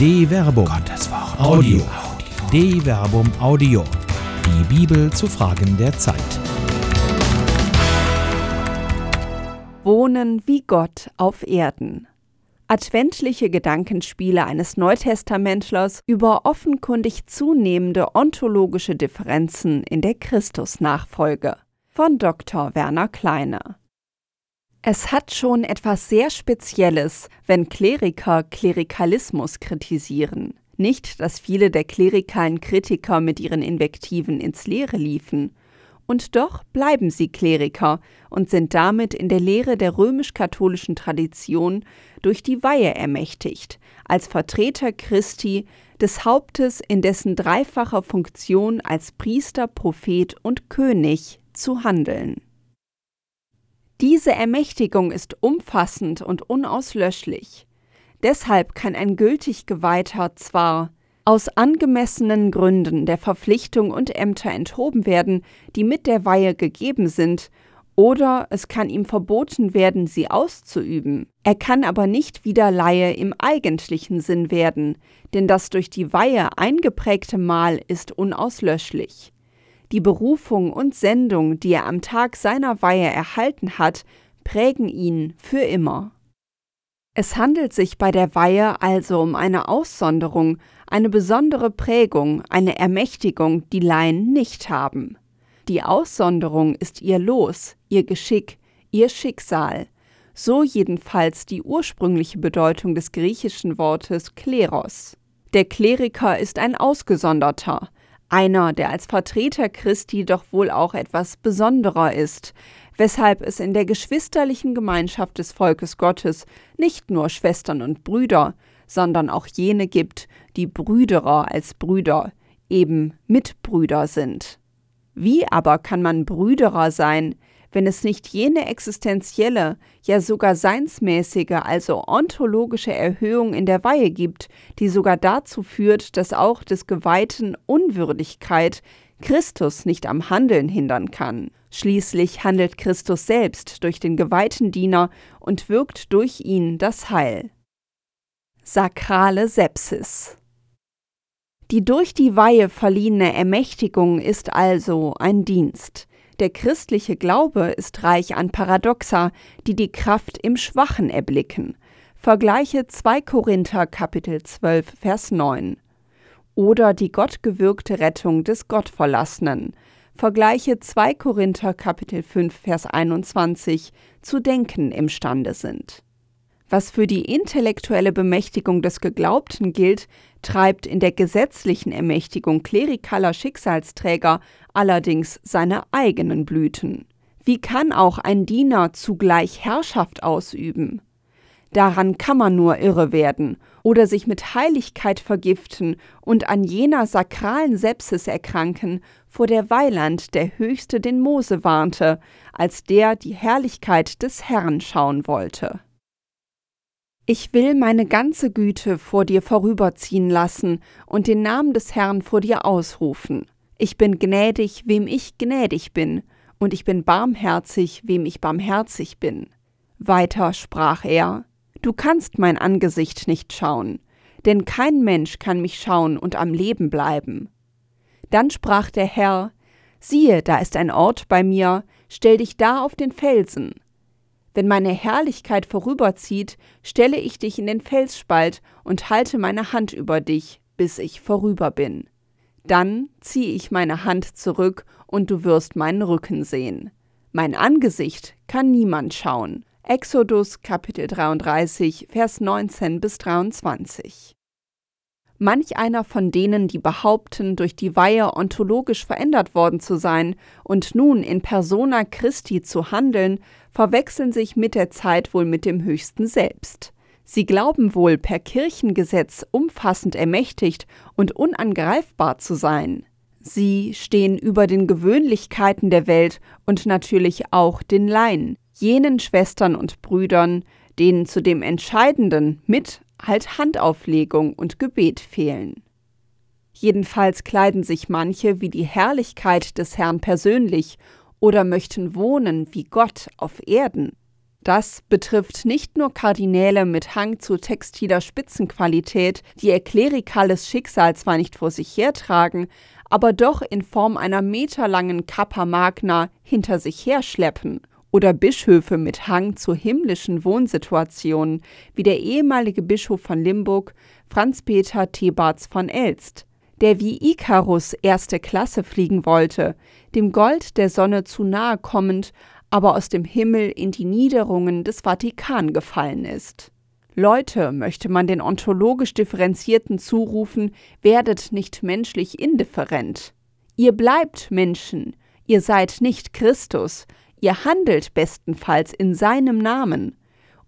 De Verbum. Gottes Wort. Audio. De Verbum Audio. Die Bibel zu Fragen der Zeit. Wohnen wie Gott auf Erden. Adventliche Gedankenspiele eines Neutestamentlers über offenkundig zunehmende ontologische Differenzen in der Christusnachfolge von Dr. Werner Kleine. Es hat schon etwas sehr Spezielles, wenn Kleriker Klerikalismus kritisieren. Nicht, dass viele der klerikalen Kritiker mit ihren Invektiven ins Leere liefen. Und doch bleiben sie Kleriker und sind damit in der Lehre der römisch-katholischen Tradition durch die Weihe ermächtigt, als Vertreter Christi, des Hauptes in dessen dreifacher Funktion als Priester, Prophet und König zu handeln. Diese Ermächtigung ist umfassend und unauslöschlich. Deshalb kann ein gültig Geweihter zwar aus angemessenen Gründen der Verpflichtung und Ämter enthoben werden, die mit der Weihe gegeben sind, oder es kann ihm verboten werden, sie auszuüben. Er kann aber nicht wieder Laie im eigentlichen Sinn werden, denn das durch die Weihe eingeprägte Mal ist unauslöschlich. Die Berufung und Sendung, die er am Tag seiner Weihe erhalten hat, prägen ihn für immer. Es handelt sich bei der Weihe also um eine Aussonderung, eine besondere Prägung, eine Ermächtigung, die Laien nicht haben. Die Aussonderung ist ihr Los, ihr Geschick, ihr Schicksal. So jedenfalls die ursprüngliche Bedeutung des griechischen Wortes Kleros. Der Kleriker ist ein Ausgesonderter, einer, der als Vertreter Christi doch wohl auch etwas besonderer ist, weshalb es in der geschwisterlichen Gemeinschaft des Volkes Gottes nicht nur Schwestern und Brüder, sondern auch jene gibt, die Brüderer als Brüder, eben Mitbrüder sind. Wie aber kann man Brüderer sein, wenn es nicht jene existenzielle, ja sogar seinsmäßige, also ontologische Erhöhung in der Weihe gibt, die sogar dazu führt, dass auch des Geweihten Unwürdigkeit Christus nicht am Handeln hindern kann. Schließlich handelt Christus selbst durch den geweihten Diener und wirkt durch ihn das Heil. Sakrale Sepsis Die durch die Weihe verliehene Ermächtigung ist also ein Dienst. Der christliche Glaube ist reich an Paradoxa, die die Kraft im Schwachen erblicken. Vergleiche 2 Korinther Kapitel 12 Vers 9. Oder die gottgewirkte Rettung des Gottverlassenen. Vergleiche 2 Korinther Kapitel 5 Vers 21 zu denken imstande sind. Was für die intellektuelle Bemächtigung des Geglaubten gilt, treibt in der gesetzlichen Ermächtigung klerikaler Schicksalsträger allerdings seine eigenen Blüten. Wie kann auch ein Diener zugleich Herrschaft ausüben? Daran kann man nur irre werden oder sich mit Heiligkeit vergiften und an jener sakralen Sepsis erkranken, vor der Weiland der Höchste den Mose warnte, als der die Herrlichkeit des Herrn schauen wollte. Ich will meine ganze Güte vor dir vorüberziehen lassen und den Namen des Herrn vor dir ausrufen. Ich bin gnädig, wem ich gnädig bin, und ich bin barmherzig, wem ich barmherzig bin. Weiter sprach er, Du kannst mein Angesicht nicht schauen, denn kein Mensch kann mich schauen und am Leben bleiben. Dann sprach der Herr, Siehe, da ist ein Ort bei mir, stell dich da auf den Felsen, wenn meine Herrlichkeit vorüberzieht, stelle ich dich in den Felsspalt und halte meine Hand über dich, bis ich vorüber bin. Dann ziehe ich meine Hand zurück und du wirst meinen Rücken sehen. Mein Angesicht kann niemand schauen. Exodus Kapitel 33, Vers 19 bis 23. Manch einer von denen, die behaupten, durch die Weihe ontologisch verändert worden zu sein und nun in persona Christi zu handeln, verwechseln sich mit der Zeit wohl mit dem Höchsten selbst. Sie glauben wohl, per Kirchengesetz umfassend ermächtigt und unangreifbar zu sein. Sie stehen über den Gewöhnlichkeiten der Welt und natürlich auch den Laien, jenen Schwestern und Brüdern, denen zu dem Entscheidenden mit halt Handauflegung und Gebet fehlen. Jedenfalls kleiden sich manche wie die Herrlichkeit des Herrn persönlich oder möchten wohnen wie Gott auf Erden. Das betrifft nicht nur Kardinäle mit Hang zu textiler Spitzenqualität, die ihr klerikales Schicksal zwar nicht vor sich hertragen, aber doch in Form einer meterlangen Kappa Magna hinter sich herschleppen. Oder Bischöfe mit Hang zu himmlischen Wohnsituationen, wie der ehemalige Bischof von Limburg, Franz Peter Thebarts von Elst, der wie Ikarus erste Klasse fliegen wollte, dem Gold der Sonne zu nahe kommend, aber aus dem Himmel in die Niederungen des Vatikan gefallen ist. Leute, möchte man den ontologisch Differenzierten zurufen, werdet nicht menschlich indifferent. Ihr bleibt Menschen, ihr seid nicht Christus, ihr handelt bestenfalls in seinem Namen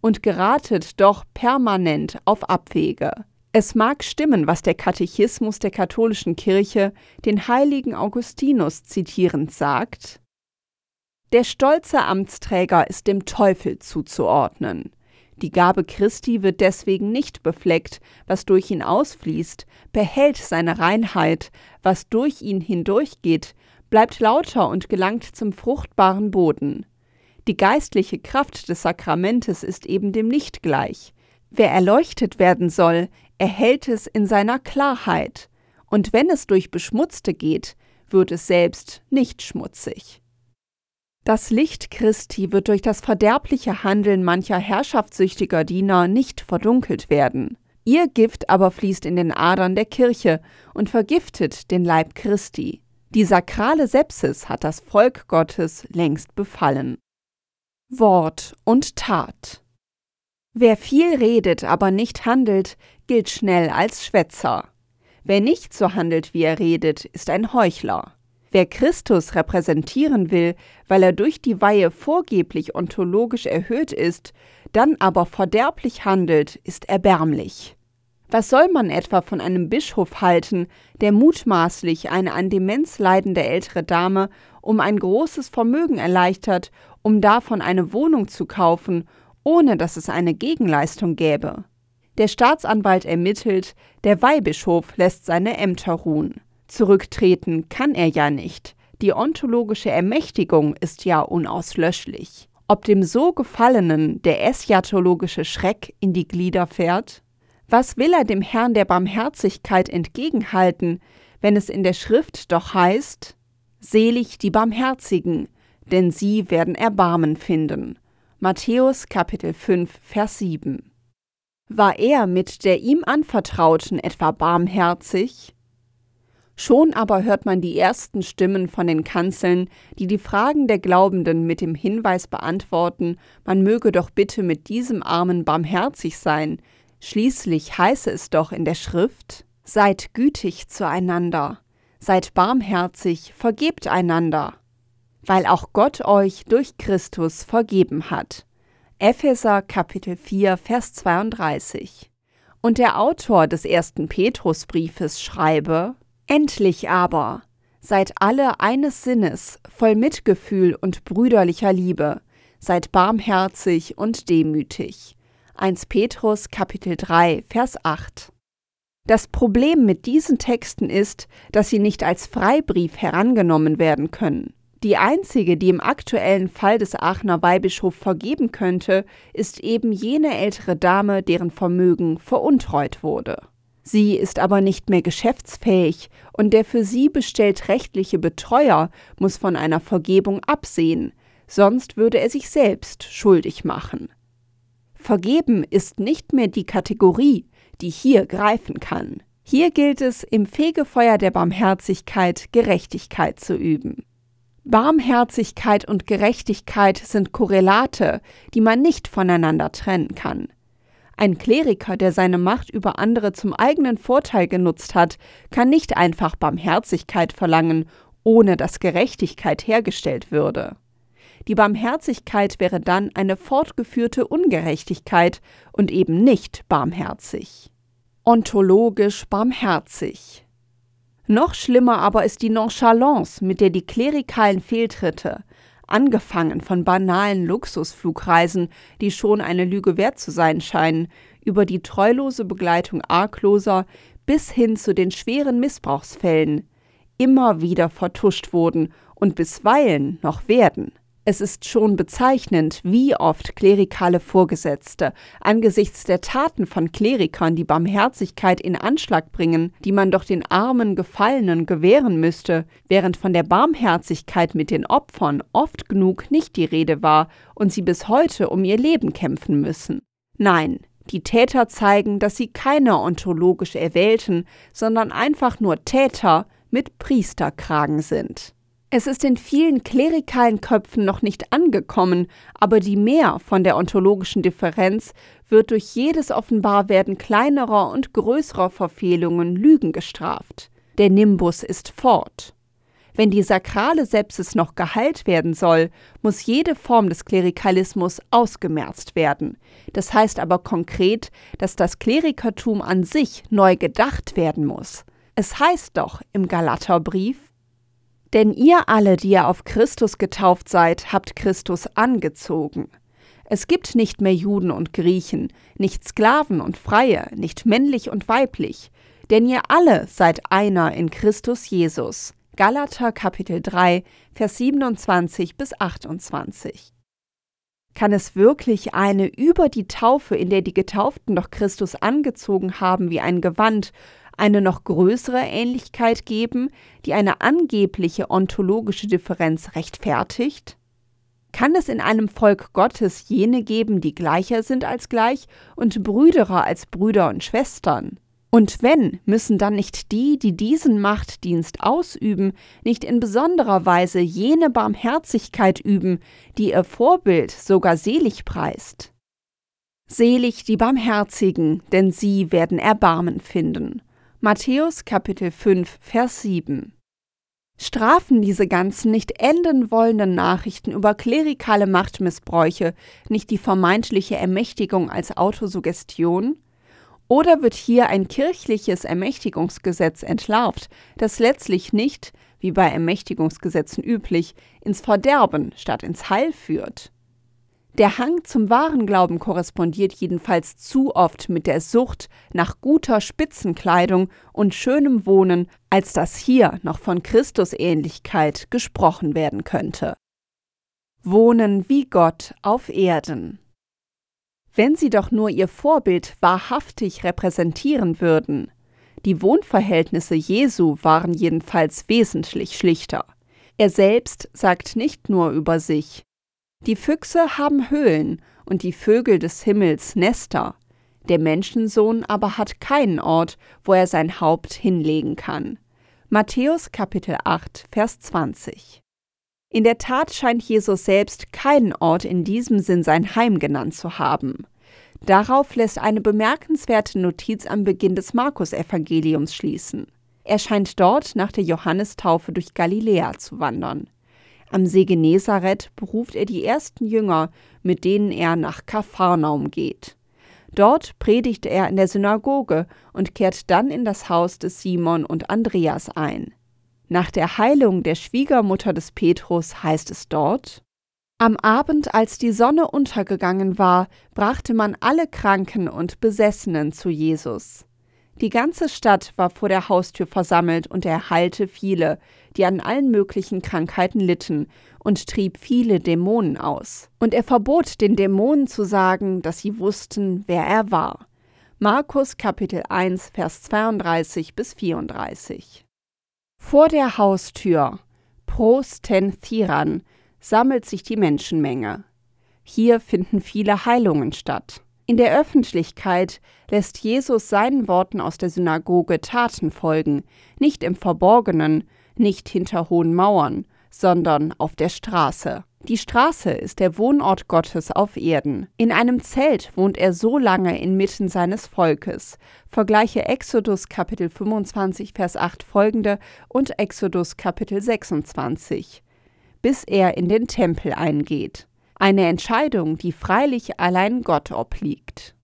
und geratet doch permanent auf Abwege. Es mag stimmen, was der Katechismus der katholischen Kirche den heiligen Augustinus zitierend sagt. Der stolze Amtsträger ist dem Teufel zuzuordnen. Die Gabe Christi wird deswegen nicht befleckt, was durch ihn ausfließt, behält seine Reinheit, was durch ihn hindurchgeht, bleibt lauter und gelangt zum fruchtbaren Boden. Die geistliche Kraft des Sakramentes ist eben dem nicht gleich. Wer erleuchtet werden soll, erhält es in seiner Klarheit, und wenn es durch Beschmutzte geht, wird es selbst nicht schmutzig. Das Licht Christi wird durch das verderbliche Handeln mancher herrschaftssüchtiger Diener nicht verdunkelt werden. Ihr Gift aber fließt in den Adern der Kirche und vergiftet den Leib Christi. Die sakrale Sepsis hat das Volk Gottes längst befallen. Wort und Tat. Wer viel redet, aber nicht handelt, gilt schnell als Schwätzer. Wer nicht so handelt, wie er redet, ist ein Heuchler. Wer Christus repräsentieren will, weil er durch die Weihe vorgeblich ontologisch erhöht ist, dann aber verderblich handelt, ist erbärmlich. Was soll man etwa von einem Bischof halten, der mutmaßlich eine an Demenz leidende ältere Dame um ein großes Vermögen erleichtert, um davon eine Wohnung zu kaufen, ohne dass es eine Gegenleistung gäbe? Der Staatsanwalt ermittelt, der Weihbischof lässt seine Ämter ruhen. Zurücktreten kann er ja nicht. Die ontologische Ermächtigung ist ja unauslöschlich. Ob dem so Gefallenen der eschatologische Schreck in die Glieder fährt? Was will er dem Herrn der Barmherzigkeit entgegenhalten, wenn es in der Schrift doch heißt, Selig die Barmherzigen, denn sie werden Erbarmen finden. Matthäus Kapitel 5, Vers 7. War er mit der ihm anvertrauten etwa barmherzig? Schon aber hört man die ersten Stimmen von den Kanzeln, die die Fragen der Glaubenden mit dem Hinweis beantworten, man möge doch bitte mit diesem Armen barmherzig sein. Schließlich heiße es doch in der Schrift: Seid gütig zueinander, seid barmherzig, vergebt einander, weil auch Gott euch durch Christus vergeben hat. Epheser Kapitel 4, Vers 32. Und der Autor des ersten Petrusbriefes schreibe: Endlich aber seid alle eines Sinnes, voll Mitgefühl und brüderlicher Liebe, seid barmherzig und demütig. 1 Petrus Kapitel 3 Vers 8 Das Problem mit diesen Texten ist, dass sie nicht als Freibrief herangenommen werden können. Die einzige, die im aktuellen Fall des Aachener Weihbischofs vergeben könnte, ist eben jene ältere Dame, deren Vermögen veruntreut wurde. Sie ist aber nicht mehr geschäftsfähig und der für sie bestellt rechtliche Betreuer muss von einer Vergebung absehen, sonst würde er sich selbst schuldig machen. Vergeben ist nicht mehr die Kategorie, die hier greifen kann. Hier gilt es, im Fegefeuer der Barmherzigkeit Gerechtigkeit zu üben. Barmherzigkeit und Gerechtigkeit sind Korrelate, die man nicht voneinander trennen kann. Ein Kleriker, der seine Macht über andere zum eigenen Vorteil genutzt hat, kann nicht einfach Barmherzigkeit verlangen, ohne dass Gerechtigkeit hergestellt würde. Die Barmherzigkeit wäre dann eine fortgeführte Ungerechtigkeit und eben nicht barmherzig. Ontologisch barmherzig. Noch schlimmer aber ist die Nonchalance, mit der die klerikalen Fehltritte, angefangen von banalen Luxusflugreisen, die schon eine Lüge wert zu sein scheinen, über die treulose Begleitung Argloser bis hin zu den schweren Missbrauchsfällen, immer wieder vertuscht wurden und bisweilen noch werden. Es ist schon bezeichnend, wie oft klerikale Vorgesetzte angesichts der Taten von Klerikern die Barmherzigkeit in Anschlag bringen, die man doch den armen Gefallenen gewähren müsste, während von der Barmherzigkeit mit den Opfern oft genug nicht die Rede war und sie bis heute um ihr Leben kämpfen müssen. Nein, die Täter zeigen, dass sie keine ontologisch Erwählten, sondern einfach nur Täter mit Priesterkragen sind. Es ist in vielen klerikalen Köpfen noch nicht angekommen, aber die Mehr von der ontologischen Differenz wird durch jedes Offenbarwerden kleinerer und größerer Verfehlungen Lügen gestraft. Der Nimbus ist fort. Wenn die sakrale Sepsis noch geheilt werden soll, muss jede Form des Klerikalismus ausgemerzt werden. Das heißt aber konkret, dass das Klerikertum an sich neu gedacht werden muss. Es heißt doch im Galaterbrief, denn ihr alle, die ihr auf Christus getauft seid, habt Christus angezogen. Es gibt nicht mehr Juden und Griechen, nicht Sklaven und Freie, nicht männlich und weiblich, denn ihr alle seid einer in Christus Jesus. Galater Kapitel 3, Vers 27 bis 28. Kann es wirklich eine über die Taufe, in der die Getauften doch Christus angezogen haben wie ein Gewand, eine noch größere Ähnlichkeit geben, die eine angebliche ontologische Differenz rechtfertigt? Kann es in einem Volk Gottes jene geben, die gleicher sind als gleich und brüderer als Brüder und Schwestern? Und wenn, müssen dann nicht die, die diesen Machtdienst ausüben, nicht in besonderer Weise jene Barmherzigkeit üben, die ihr Vorbild sogar selig preist? Selig die Barmherzigen, denn sie werden Erbarmen finden. Matthäus Kapitel 5, Vers 7. Strafen diese ganzen nicht enden wollenden Nachrichten über klerikale Machtmissbräuche nicht die vermeintliche Ermächtigung als Autosuggestion? Oder wird hier ein kirchliches Ermächtigungsgesetz entlarvt, das letztlich nicht, wie bei Ermächtigungsgesetzen üblich, ins Verderben statt ins Heil führt? Der Hang zum wahren Glauben korrespondiert jedenfalls zu oft mit der Sucht nach guter Spitzenkleidung und schönem Wohnen, als dass hier noch von Christusähnlichkeit gesprochen werden könnte. Wohnen wie Gott auf Erden. Wenn sie doch nur ihr Vorbild wahrhaftig repräsentieren würden. Die Wohnverhältnisse Jesu waren jedenfalls wesentlich schlichter. Er selbst sagt nicht nur über sich, die Füchse haben Höhlen und die Vögel des Himmels Nester. Der Menschensohn aber hat keinen Ort, wo er sein Haupt hinlegen kann. Matthäus Kapitel 8, Vers 20. In der Tat scheint Jesus selbst keinen Ort in diesem Sinn sein Heim genannt zu haben. Darauf lässt eine bemerkenswerte Notiz am Beginn des Markus-Evangeliums schließen. Er scheint dort nach der Johannistaufe durch Galiläa zu wandern. Am See Genezareth beruft er die ersten Jünger, mit denen er nach Kapharnaum geht. Dort predigt er in der Synagoge und kehrt dann in das Haus des Simon und Andreas ein. Nach der Heilung der Schwiegermutter des Petrus heißt es dort: Am Abend, als die Sonne untergegangen war, brachte man alle Kranken und Besessenen zu Jesus. Die ganze Stadt war vor der Haustür versammelt und er heilte viele, die an allen möglichen Krankheiten litten, und trieb viele Dämonen aus. Und er verbot den Dämonen zu sagen, dass sie wussten, wer er war. Markus Kapitel 1, Vers 32 bis 34. Vor der Haustür, Prosten Thiran, sammelt sich die Menschenmenge. Hier finden viele Heilungen statt. In der Öffentlichkeit lässt Jesus seinen Worten aus der Synagoge Taten folgen, nicht im Verborgenen, nicht hinter hohen Mauern, sondern auf der Straße. Die Straße ist der Wohnort Gottes auf Erden. In einem Zelt wohnt er so lange inmitten seines Volkes. Vergleiche Exodus Kapitel 25 Vers 8 folgende und Exodus Kapitel 26, bis er in den Tempel eingeht eine Entscheidung, die freilich allein Gott obliegt.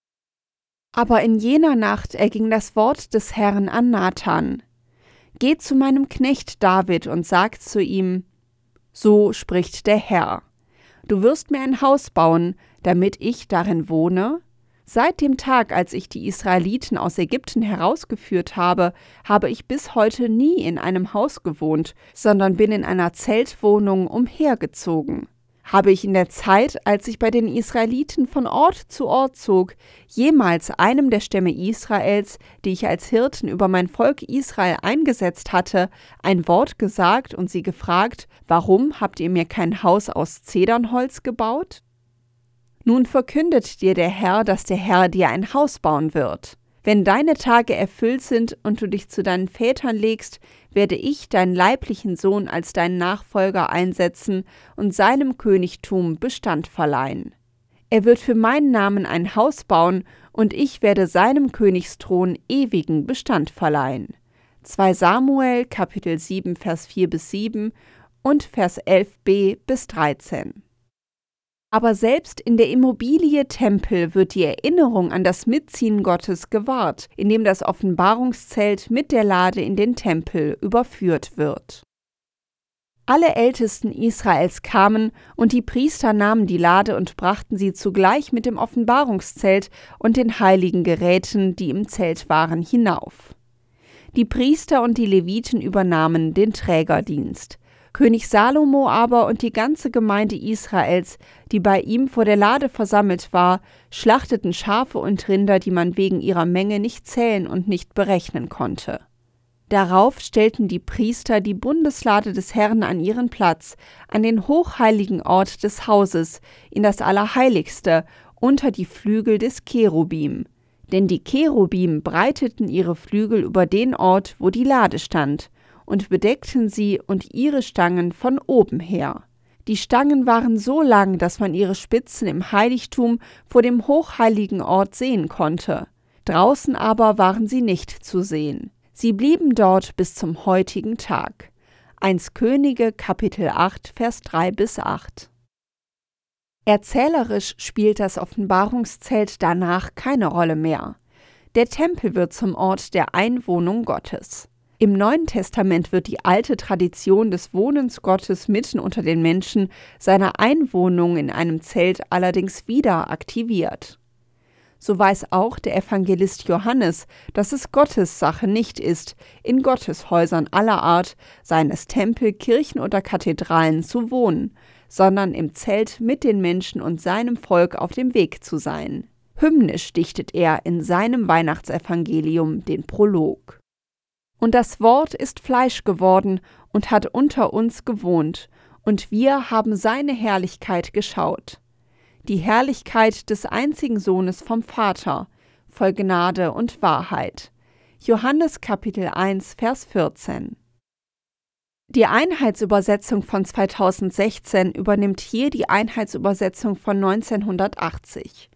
Aber in jener Nacht erging das Wort des Herrn an Nathan. Geh zu meinem Knecht David und sag zu ihm, so spricht der Herr, du wirst mir ein Haus bauen, damit ich darin wohne? Seit dem Tag, als ich die Israeliten aus Ägypten herausgeführt habe, habe ich bis heute nie in einem Haus gewohnt, sondern bin in einer Zeltwohnung umhergezogen. Habe ich in der Zeit, als ich bei den Israeliten von Ort zu Ort zog, jemals einem der Stämme Israels, die ich als Hirten über mein Volk Israel eingesetzt hatte, ein Wort gesagt und sie gefragt, warum habt ihr mir kein Haus aus Zedernholz gebaut? Nun verkündet dir der Herr, dass der Herr dir ein Haus bauen wird. Wenn deine Tage erfüllt sind und du dich zu deinen Vätern legst, werde ich deinen leiblichen Sohn als deinen Nachfolger einsetzen und seinem Königtum Bestand verleihen. Er wird für meinen Namen ein Haus bauen, und ich werde seinem Königsthron ewigen Bestand verleihen. 2 Samuel Kapitel 7 Vers 4 bis 7 und Vers 11b bis 13. Aber selbst in der Immobilie Tempel wird die Erinnerung an das Mitziehen Gottes gewahrt, indem das Offenbarungszelt mit der Lade in den Tempel überführt wird. Alle Ältesten Israels kamen, und die Priester nahmen die Lade und brachten sie zugleich mit dem Offenbarungszelt und den heiligen Geräten, die im Zelt waren, hinauf. Die Priester und die Leviten übernahmen den Trägerdienst. König Salomo aber und die ganze Gemeinde Israels, die bei ihm vor der Lade versammelt war, schlachteten Schafe und Rinder, die man wegen ihrer Menge nicht zählen und nicht berechnen konnte. Darauf stellten die Priester die Bundeslade des Herrn an ihren Platz, an den hochheiligen Ort des Hauses, in das Allerheiligste, unter die Flügel des Cherubim. Denn die Cherubim breiteten ihre Flügel über den Ort, wo die Lade stand, und bedeckten sie und ihre Stangen von oben her. Die Stangen waren so lang, dass man ihre Spitzen im Heiligtum vor dem hochheiligen Ort sehen konnte. Draußen aber waren sie nicht zu sehen. Sie blieben dort bis zum heutigen Tag. 1 Könige Kapitel 8 Vers 3 bis 8. Erzählerisch spielt das Offenbarungszelt danach keine Rolle mehr. Der Tempel wird zum Ort der Einwohnung Gottes. Im Neuen Testament wird die alte Tradition des Wohnens Gottes mitten unter den Menschen, seiner Einwohnung in einem Zelt allerdings wieder aktiviert. So weiß auch der Evangelist Johannes, dass es Gottes Sache nicht ist, in Gotteshäusern aller Art, seien es Tempel, Kirchen oder Kathedralen, zu wohnen, sondern im Zelt mit den Menschen und seinem Volk auf dem Weg zu sein. Hymnisch dichtet er in seinem Weihnachtsevangelium den Prolog. Und das Wort ist Fleisch geworden und hat unter uns gewohnt, und wir haben seine Herrlichkeit geschaut. Die Herrlichkeit des einzigen Sohnes vom Vater, voll Gnade und Wahrheit. Johannes Kapitel 1, Vers 14. Die Einheitsübersetzung von 2016 übernimmt hier die Einheitsübersetzung von 1980.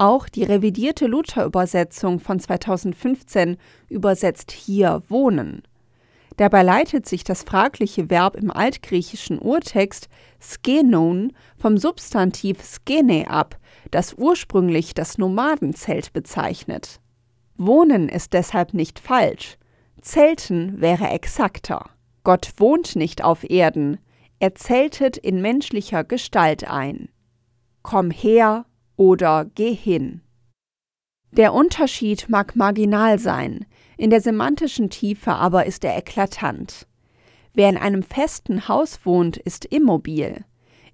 Auch die revidierte Luther-Übersetzung von 2015 übersetzt hier wohnen. Dabei leitet sich das fragliche Verb im altgriechischen Urtext skenon vom Substantiv skene ab, das ursprünglich das Nomadenzelt bezeichnet. Wohnen ist deshalb nicht falsch. Zelten wäre exakter. Gott wohnt nicht auf Erden, er zeltet in menschlicher Gestalt ein. Komm her, oder geh hin. Der Unterschied mag marginal sein, in der semantischen Tiefe aber ist er eklatant. Wer in einem festen Haus wohnt, ist immobil.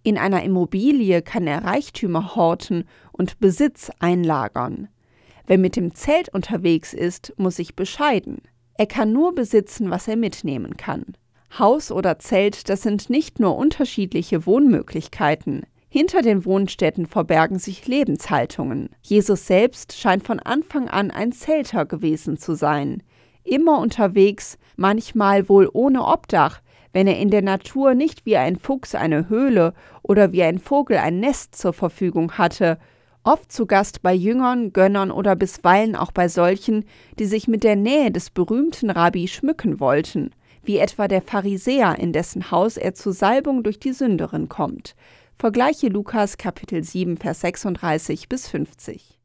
In einer Immobilie kann er Reichtümer horten und Besitz einlagern. Wer mit dem Zelt unterwegs ist, muss sich bescheiden. Er kann nur besitzen, was er mitnehmen kann. Haus oder Zelt, das sind nicht nur unterschiedliche Wohnmöglichkeiten, hinter den Wohnstätten verbergen sich Lebenshaltungen. Jesus selbst scheint von Anfang an ein Zelter gewesen zu sein. Immer unterwegs, manchmal wohl ohne Obdach, wenn er in der Natur nicht wie ein Fuchs eine Höhle oder wie ein Vogel ein Nest zur Verfügung hatte, oft zu Gast bei Jüngern, Gönnern oder bisweilen auch bei solchen, die sich mit der Nähe des berühmten Rabbi schmücken wollten, wie etwa der Pharisäer, in dessen Haus er zur Salbung durch die Sünderin kommt, Vergleiche Lukas Kapitel 7, Vers 36 bis 50.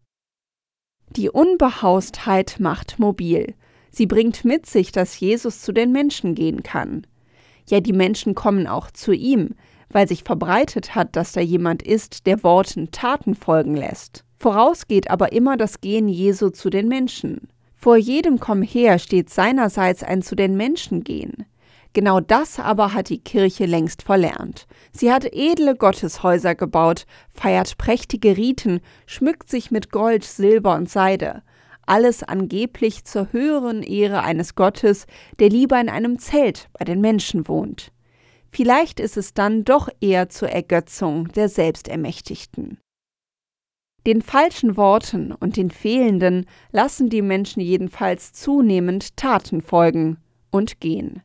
Die Unbehaustheit macht mobil. Sie bringt mit sich, dass Jesus zu den Menschen gehen kann. Ja, die Menschen kommen auch zu ihm, weil sich verbreitet hat, dass da jemand ist, der Worten Taten folgen lässt. Voraus geht aber immer das Gehen Jesu zu den Menschen. Vor jedem Komm her steht seinerseits ein zu den Menschen gehen. Genau das aber hat die Kirche längst verlernt. Sie hat edle Gotteshäuser gebaut, feiert prächtige Riten, schmückt sich mit Gold, Silber und Seide. Alles angeblich zur höheren Ehre eines Gottes, der lieber in einem Zelt bei den Menschen wohnt. Vielleicht ist es dann doch eher zur Ergötzung der Selbstermächtigten. Den falschen Worten und den fehlenden lassen die Menschen jedenfalls zunehmend Taten folgen und gehen.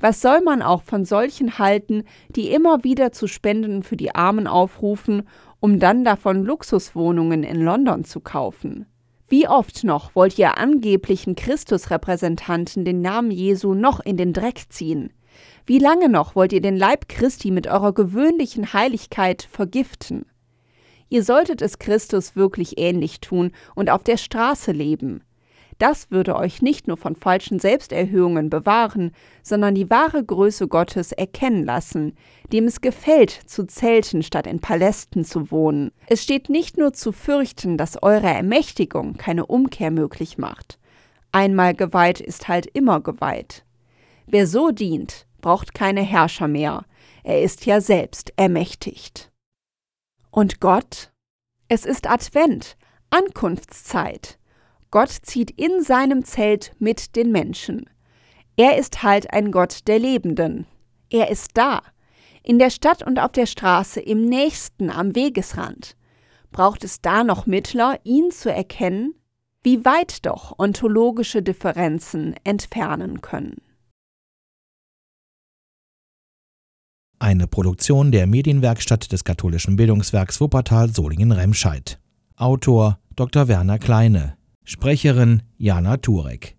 Was soll man auch von solchen halten, die immer wieder zu Spenden für die Armen aufrufen, um dann davon Luxuswohnungen in London zu kaufen? Wie oft noch wollt ihr angeblichen Christusrepräsentanten den Namen Jesu noch in den Dreck ziehen? Wie lange noch wollt ihr den Leib Christi mit eurer gewöhnlichen Heiligkeit vergiften? Ihr solltet es Christus wirklich ähnlich tun und auf der Straße leben. Das würde euch nicht nur von falschen Selbsterhöhungen bewahren, sondern die wahre Größe Gottes erkennen lassen, dem es gefällt, zu Zelten statt in Palästen zu wohnen. Es steht nicht nur zu fürchten, dass eure Ermächtigung keine Umkehr möglich macht. Einmal geweiht ist halt immer geweiht. Wer so dient, braucht keine Herrscher mehr. Er ist ja selbst ermächtigt. Und Gott? Es ist Advent, Ankunftszeit. Gott zieht in seinem Zelt mit den Menschen. Er ist halt ein Gott der Lebenden. Er ist da, in der Stadt und auf der Straße, im nächsten, am Wegesrand. Braucht es da noch Mittler, ihn zu erkennen? Wie weit doch ontologische Differenzen entfernen können. Eine Produktion der Medienwerkstatt des katholischen Bildungswerks Wuppertal Solingen-Remscheid. Autor Dr. Werner Kleine Sprecherin Jana Turek